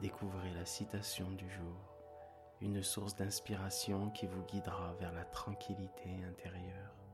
découvrez la citation du jour, une source d'inspiration qui vous guidera vers la tranquillité intérieure.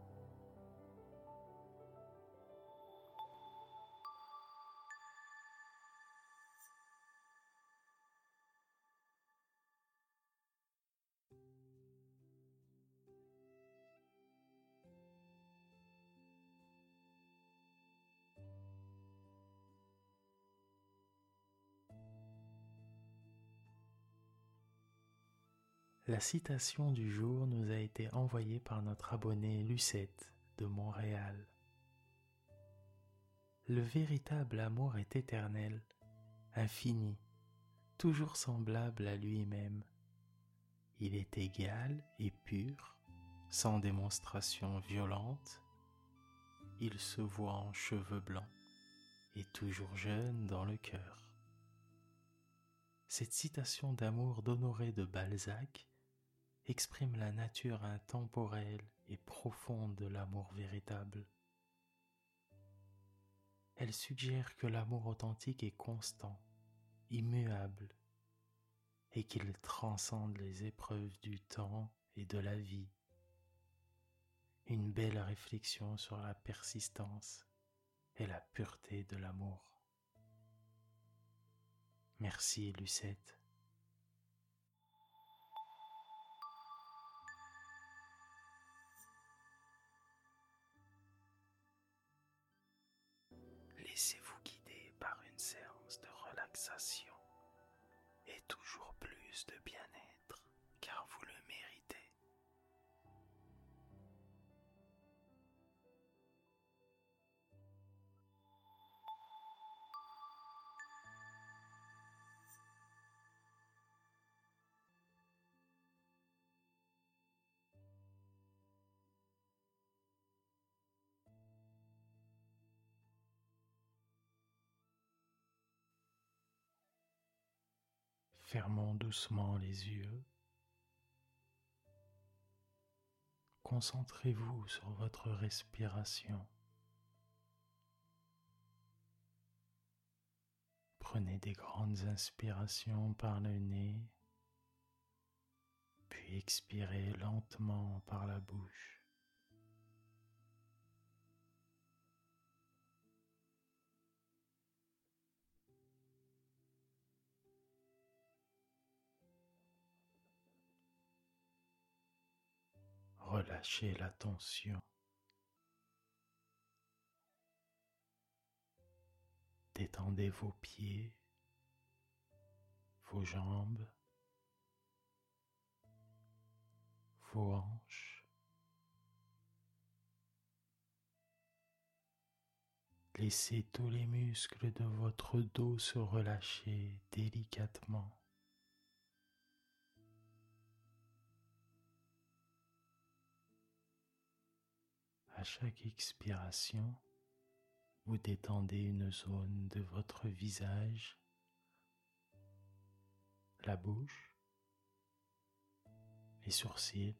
Citation du jour nous a été envoyée par notre abonné Lucette de Montréal. Le véritable amour est éternel, infini, toujours semblable à lui-même. Il est égal et pur, sans démonstration violente. Il se voit en cheveux blancs et toujours jeune dans le cœur. Cette citation d'amour d'Honoré de Balzac exprime la nature intemporelle et profonde de l'amour véritable. Elle suggère que l'amour authentique est constant, immuable, et qu'il transcende les épreuves du temps et de la vie. Une belle réflexion sur la persistance et la pureté de l'amour. Merci Lucette. Fermons doucement les yeux. Concentrez-vous sur votre respiration. Prenez des grandes inspirations par le nez, puis expirez lentement par la bouche. Relâchez la tension. Détendez vos pieds, vos jambes, vos hanches. Laissez tous les muscles de votre dos se relâcher délicatement. À chaque expiration, vous détendez une zone de votre visage, la bouche, les sourcils,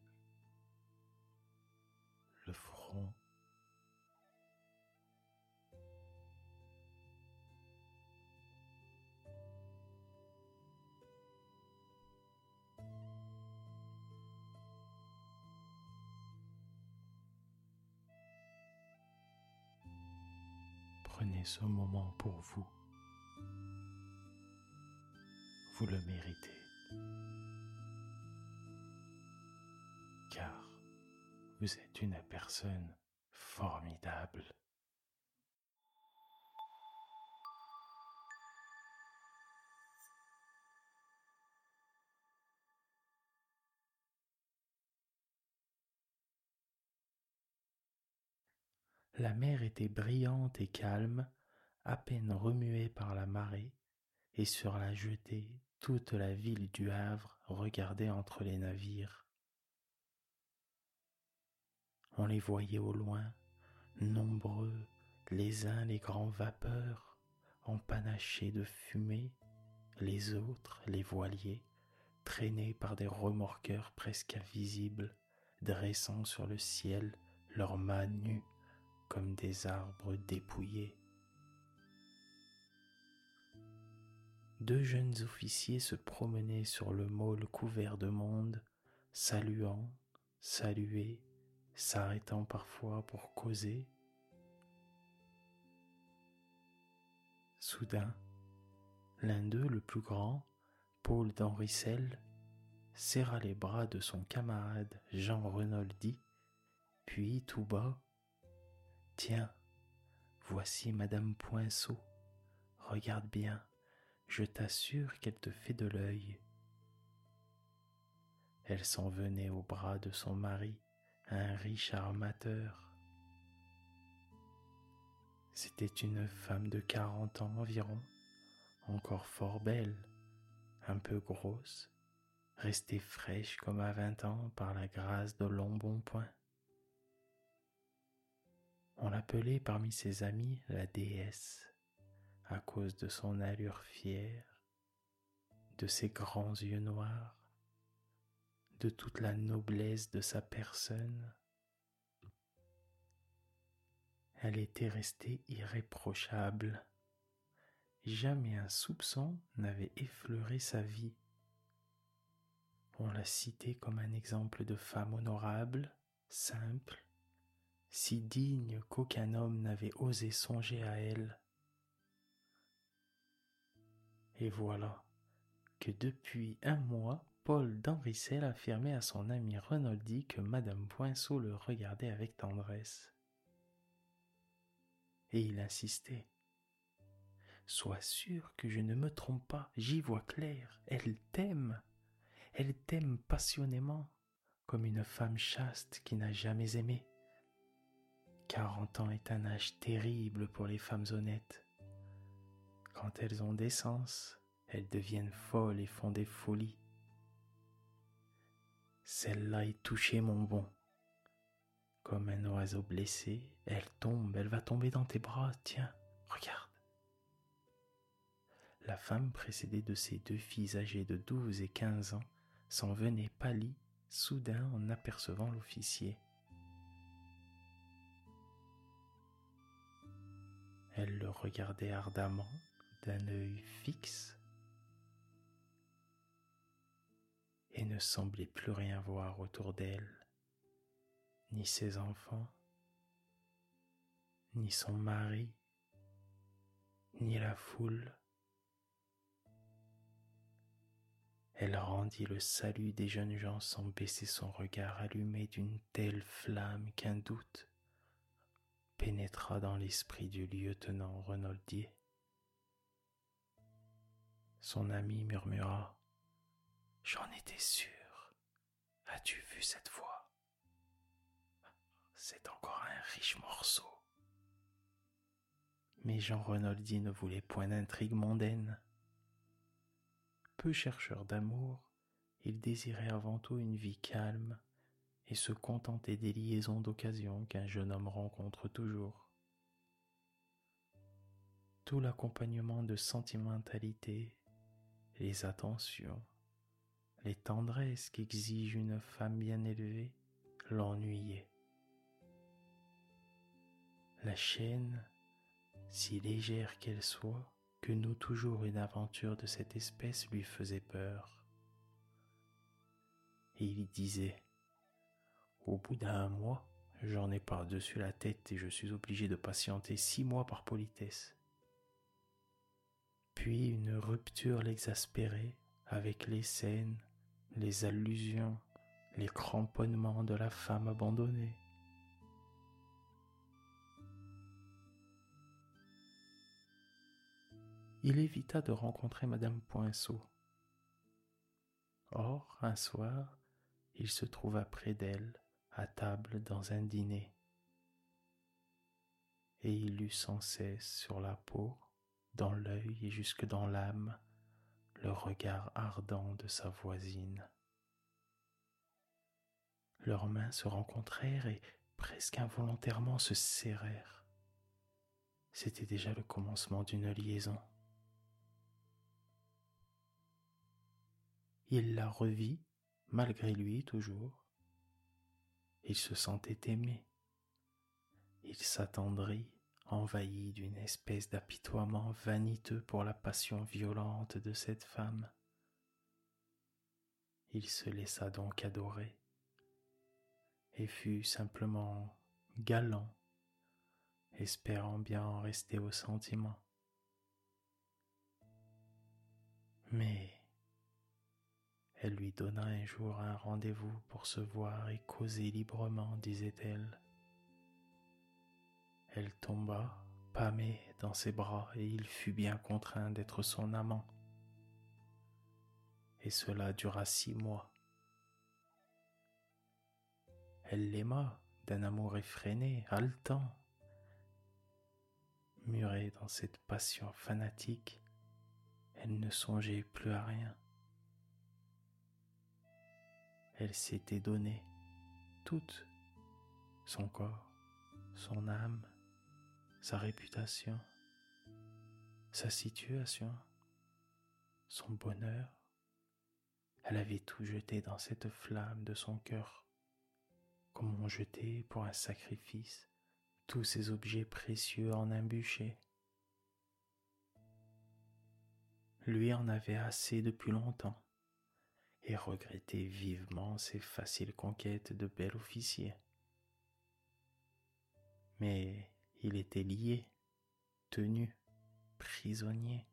Ce moment pour vous. Vous le méritez. Car vous êtes une personne formidable. La mer était brillante et calme, à peine remuée par la marée, et sur la jetée toute la ville du Havre regardait entre les navires. On les voyait au loin, nombreux, les uns les grands vapeurs, empanachés de fumée, les autres, les voiliers, traînés par des remorqueurs presque invisibles, dressant sur le ciel leurs mâts nus comme des arbres dépouillés. Deux jeunes officiers se promenaient sur le môle couvert de monde, saluant, salués, s'arrêtant parfois pour causer. Soudain, l'un d'eux, le plus grand, Paul d'Henricel, serra les bras de son camarade Jean Renoldi, puis tout bas Tiens, voici Madame Poinceau. Regarde bien, je t'assure qu'elle te fait de l'œil. Elle s'en venait au bras de son mari, un riche armateur. C'était une femme de quarante ans environ, encore fort belle, un peu grosse, restée fraîche comme à vingt ans par la grâce de l'embonpoint. On l'appelait parmi ses amis la déesse à cause de son allure fière, de ses grands yeux noirs, de toute la noblesse de sa personne. Elle était restée irréprochable. Jamais un soupçon n'avait effleuré sa vie. On la citait comme un exemple de femme honorable, simple, si digne qu'aucun homme n'avait osé songer à elle. Et voilà que depuis un mois, Paul d'Henricel affirmait à son ami Renoldi que Madame Poinceau le regardait avec tendresse. Et il insistait. Sois sûr que je ne me trompe pas, j'y vois clair, elle t'aime, elle t'aime passionnément, comme une femme chaste qui n'a jamais aimé. Quarante ans est un âge terrible pour les femmes honnêtes. Quand elles ont des sens, elles deviennent folles et font des folies. Celle-là est touchée, mon bon. Comme un oiseau blessé, elle tombe, elle va tomber dans tes bras, tiens, regarde. La femme précédée de ses deux filles âgées de douze et quinze ans s'en venait pâlie soudain en apercevant l'officier. Elle le regardait ardemment d'un œil fixe et ne semblait plus rien voir autour d'elle, ni ses enfants, ni son mari, ni la foule. Elle rendit le salut des jeunes gens sans baisser son regard allumé d'une telle flamme qu'un doute pénétra dans l'esprit du lieutenant Renoldier. Son ami murmura J'en étais sûr. As-tu vu cette fois C'est encore un riche morceau. Mais Jean Renoldi ne voulait point d'intrigue mondaine. Peu chercheur d'amour, il désirait avant tout une vie calme et se contenter des liaisons d'occasion qu'un jeune homme rencontre toujours. Tout l'accompagnement de sentimentalité, les attentions, les tendresses qu'exige une femme bien élevée l'ennuyaient. La chaîne, si légère qu'elle soit, que nous toujours une aventure de cette espèce lui faisait peur. Et il disait au bout d'un mois, j'en ai par-dessus la tête et je suis obligé de patienter six mois par politesse. Puis une rupture l'exaspérait avec les scènes, les allusions, les cramponnements de la femme abandonnée. Il évita de rencontrer Madame Poinceau. Or, un soir, il se trouva près d'elle, à table dans un dîner. Et il eut sans cesse sur la peau, dans l'œil et jusque dans l'âme, le regard ardent de sa voisine. Leurs mains se rencontrèrent et presque involontairement se serrèrent. C'était déjà le commencement d'une liaison. Il la revit, malgré lui toujours. Il se sentait aimé. Il s'attendrit, envahi d'une espèce d'apitoiement vaniteux pour la passion violente de cette femme. Il se laissa donc adorer et fut simplement galant, espérant bien en rester au sentiment. Mais elle lui donna un jour un rendez-vous pour se voir et causer librement, disait-elle. Elle tomba, pâmée, dans ses bras, et il fut bien contraint d'être son amant. Et cela dura six mois. Elle l'aima d'un amour effréné, haletant. Murée dans cette passion fanatique, elle ne songeait plus à rien. Elle s'était donnée toute, son corps, son âme, sa réputation, sa situation, son bonheur. Elle avait tout jeté dans cette flamme de son cœur comme on jetait pour un sacrifice tous ces objets précieux en un bûcher. Lui en avait assez depuis longtemps et regrettait vivement ses faciles conquêtes de bel officier. Mais il était lié, tenu, prisonnier.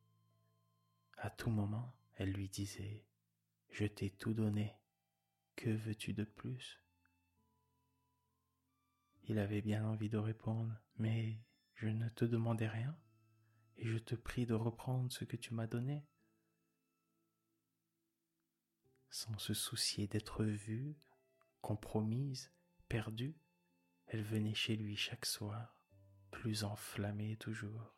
À tout moment, elle lui disait Je t'ai tout donné, que veux-tu de plus? Il avait bien envie de répondre, mais je ne te demandais rien, et je te prie de reprendre ce que tu m'as donné. Sans se soucier d'être vue, compromise, perdue, elle venait chez lui chaque soir, plus enflammée toujours.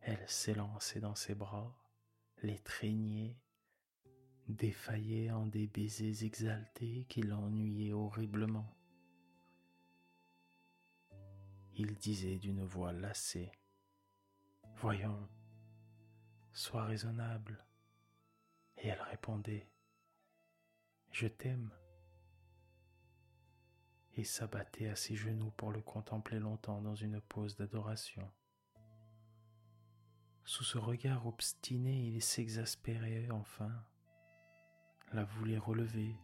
Elle s'élançait dans ses bras, les traînait, défaillait en des baisers exaltés qui l'ennuyaient horriblement il disait d'une voix lassée, Voyons, sois raisonnable. Et elle répondait, Je t'aime. Et s'abattait à ses genoux pour le contempler longtemps dans une pose d'adoration. Sous ce regard obstiné, il s'exaspérait enfin, la voulait relever.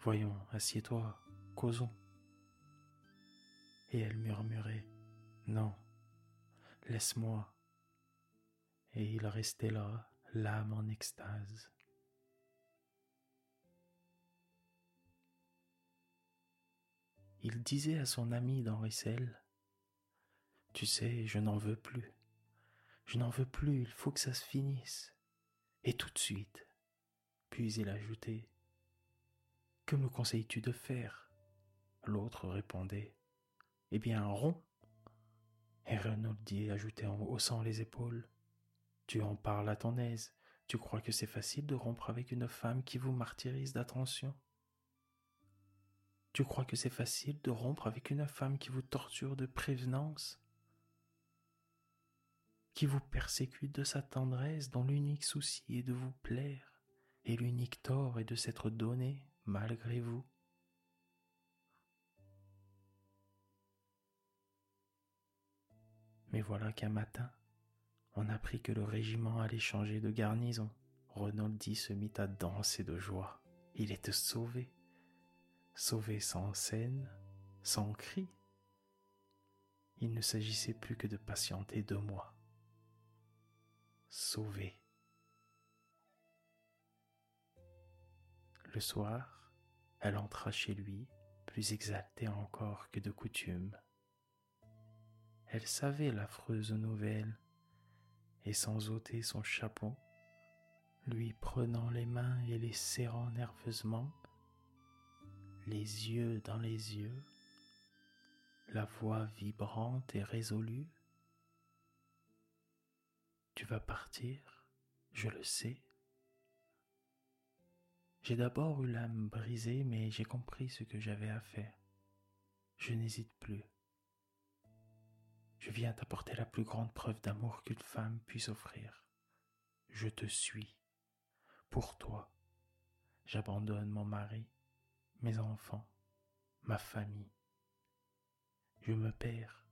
Voyons, assieds-toi, causons et elle murmurait Non, laisse-moi. Et il restait là, l'âme en extase. Il disait à son ami dans Tu sais, je n'en veux plus. Je n'en veux plus, il faut que ça se finisse. Et tout de suite. Puis il ajoutait Que me conseilles-tu de faire? L'autre répondait eh bien, rond. Et Renoldi ajoutait en haussant les épaules. Tu en parles à ton aise. Tu crois que c'est facile de rompre avec une femme qui vous martyrise d'attention? Tu crois que c'est facile de rompre avec une femme qui vous torture de prévenance? Qui vous persécute de sa tendresse dont l'unique souci est de vous plaire et l'unique tort est de s'être donné malgré vous. Mais voilà qu'un matin, on apprit que le régiment allait changer de garnison. Renoldi se mit à danser de joie. Il était sauvé. Sauvé sans scène, sans cri. Il ne s'agissait plus que de patienter deux mois. Sauvé. Le soir, elle entra chez lui, plus exaltée encore que de coutume. Elle savait l'affreuse nouvelle, et sans ôter son chapeau, lui prenant les mains et les serrant nerveusement, les yeux dans les yeux, la voix vibrante et résolue. Tu vas partir, je le sais. J'ai d'abord eu l'âme brisée, mais j'ai compris ce que j'avais à faire. Je n'hésite plus. Je viens t'apporter la plus grande preuve d'amour qu'une femme puisse offrir. Je te suis. Pour toi, j'abandonne mon mari, mes enfants, ma famille. Je me perds,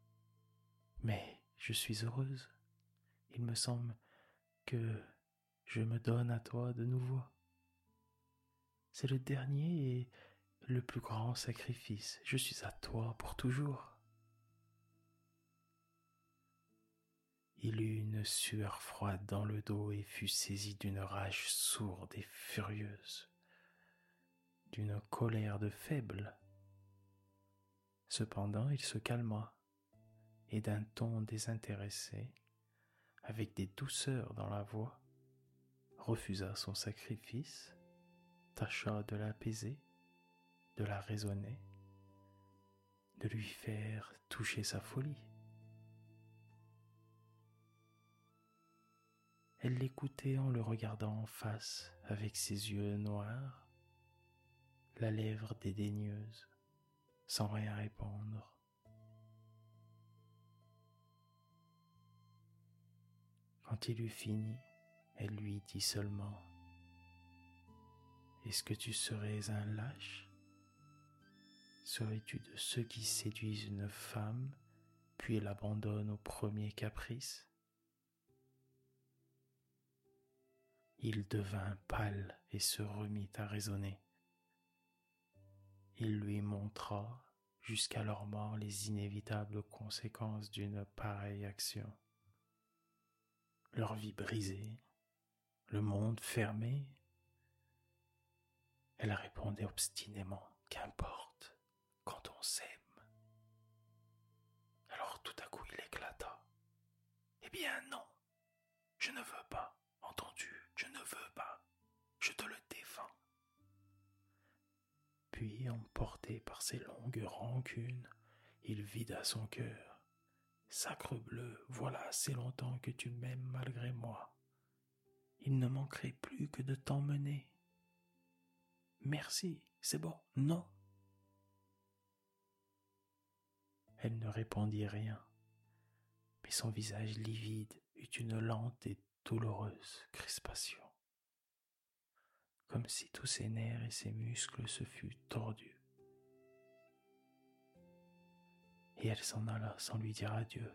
mais je suis heureuse. Il me semble que je me donne à toi de nouveau. C'est le dernier et le plus grand sacrifice. Je suis à toi pour toujours. Il eut une sueur froide dans le dos et fut saisi d'une rage sourde et furieuse, d'une colère de faible. Cependant il se calma et d'un ton désintéressé, avec des douceurs dans la voix, refusa son sacrifice, tâcha de l'apaiser, de la raisonner, de lui faire toucher sa folie. Elle l'écoutait en le regardant en face avec ses yeux noirs, la lèvre dédaigneuse, sans rien répondre. Quand il eut fini, elle lui dit seulement Est-ce que tu serais un lâche? Serais-tu de ceux qui séduisent une femme puis l'abandonnent au premier caprice? Il devint pâle et se remit à raisonner. Il lui montra jusqu'à leur mort les inévitables conséquences d'une pareille action. Leur vie brisée, le monde fermé. Elle répondait obstinément Qu'importe, quand on s'aime. Alors tout à coup il éclata. Eh bien non, je ne veux pas. Je ne veux pas. Je te le défends. Puis, emporté par ses longues rancunes, il vida son cœur. Sacre bleu, voilà assez longtemps que tu m'aimes malgré moi. Il ne manquerait plus que de t'emmener. Merci, c'est bon, non. Elle ne répondit rien, mais son visage livide eut une lente et douloureuse crispation, comme si tous ses nerfs et ses muscles se fussent tordus. Et elle s'en alla sans lui dire adieu.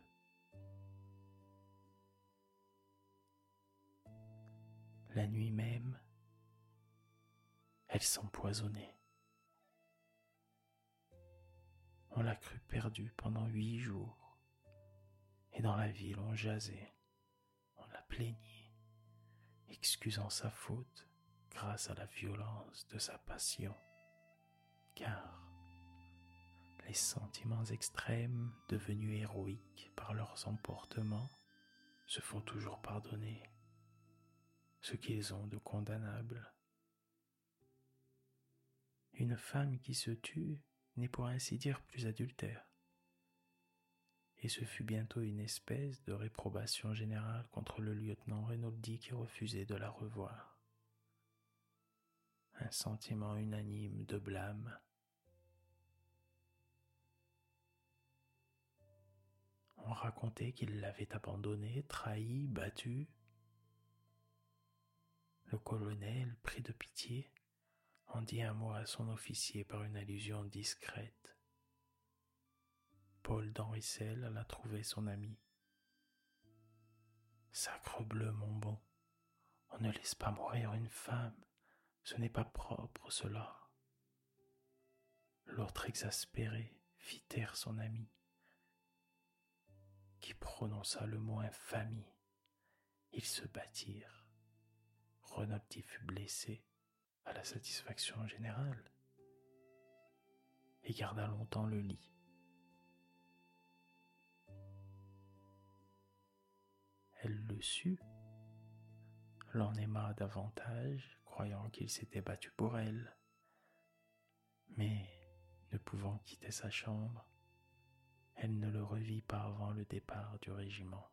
La nuit même, elle s'empoisonnait. On l'a cru perdue pendant huit jours, et dans la ville on jasait plaignit, excusant sa faute grâce à la violence de sa passion, car les sentiments extrêmes devenus héroïques par leurs emportements se font toujours pardonner ce qu'ils ont de condamnable. Une femme qui se tue n'est pour ainsi dire plus adultère et ce fut bientôt une espèce de réprobation générale contre le lieutenant Reynoldi qui refusait de la revoir. Un sentiment unanime de blâme. On racontait qu'il l'avait abandonné, trahi, battu. Le colonel, pris de pitié, en dit un mot à son officier par une allusion discrète. Paul d'Henricel alla trouver son ami. Sacre bleu, mon bon, on ne laisse pas mourir une femme, ce n'est pas propre cela. L'autre exaspéré fit taire son ami, qui prononça le mot infamie. Ils se battirent. Renoldi fut blessé à la satisfaction générale et garda longtemps le lit. Elle le sut, l'en aima davantage, croyant qu'il s'était battu pour elle. Mais, ne pouvant quitter sa chambre, elle ne le revit pas avant le départ du régiment.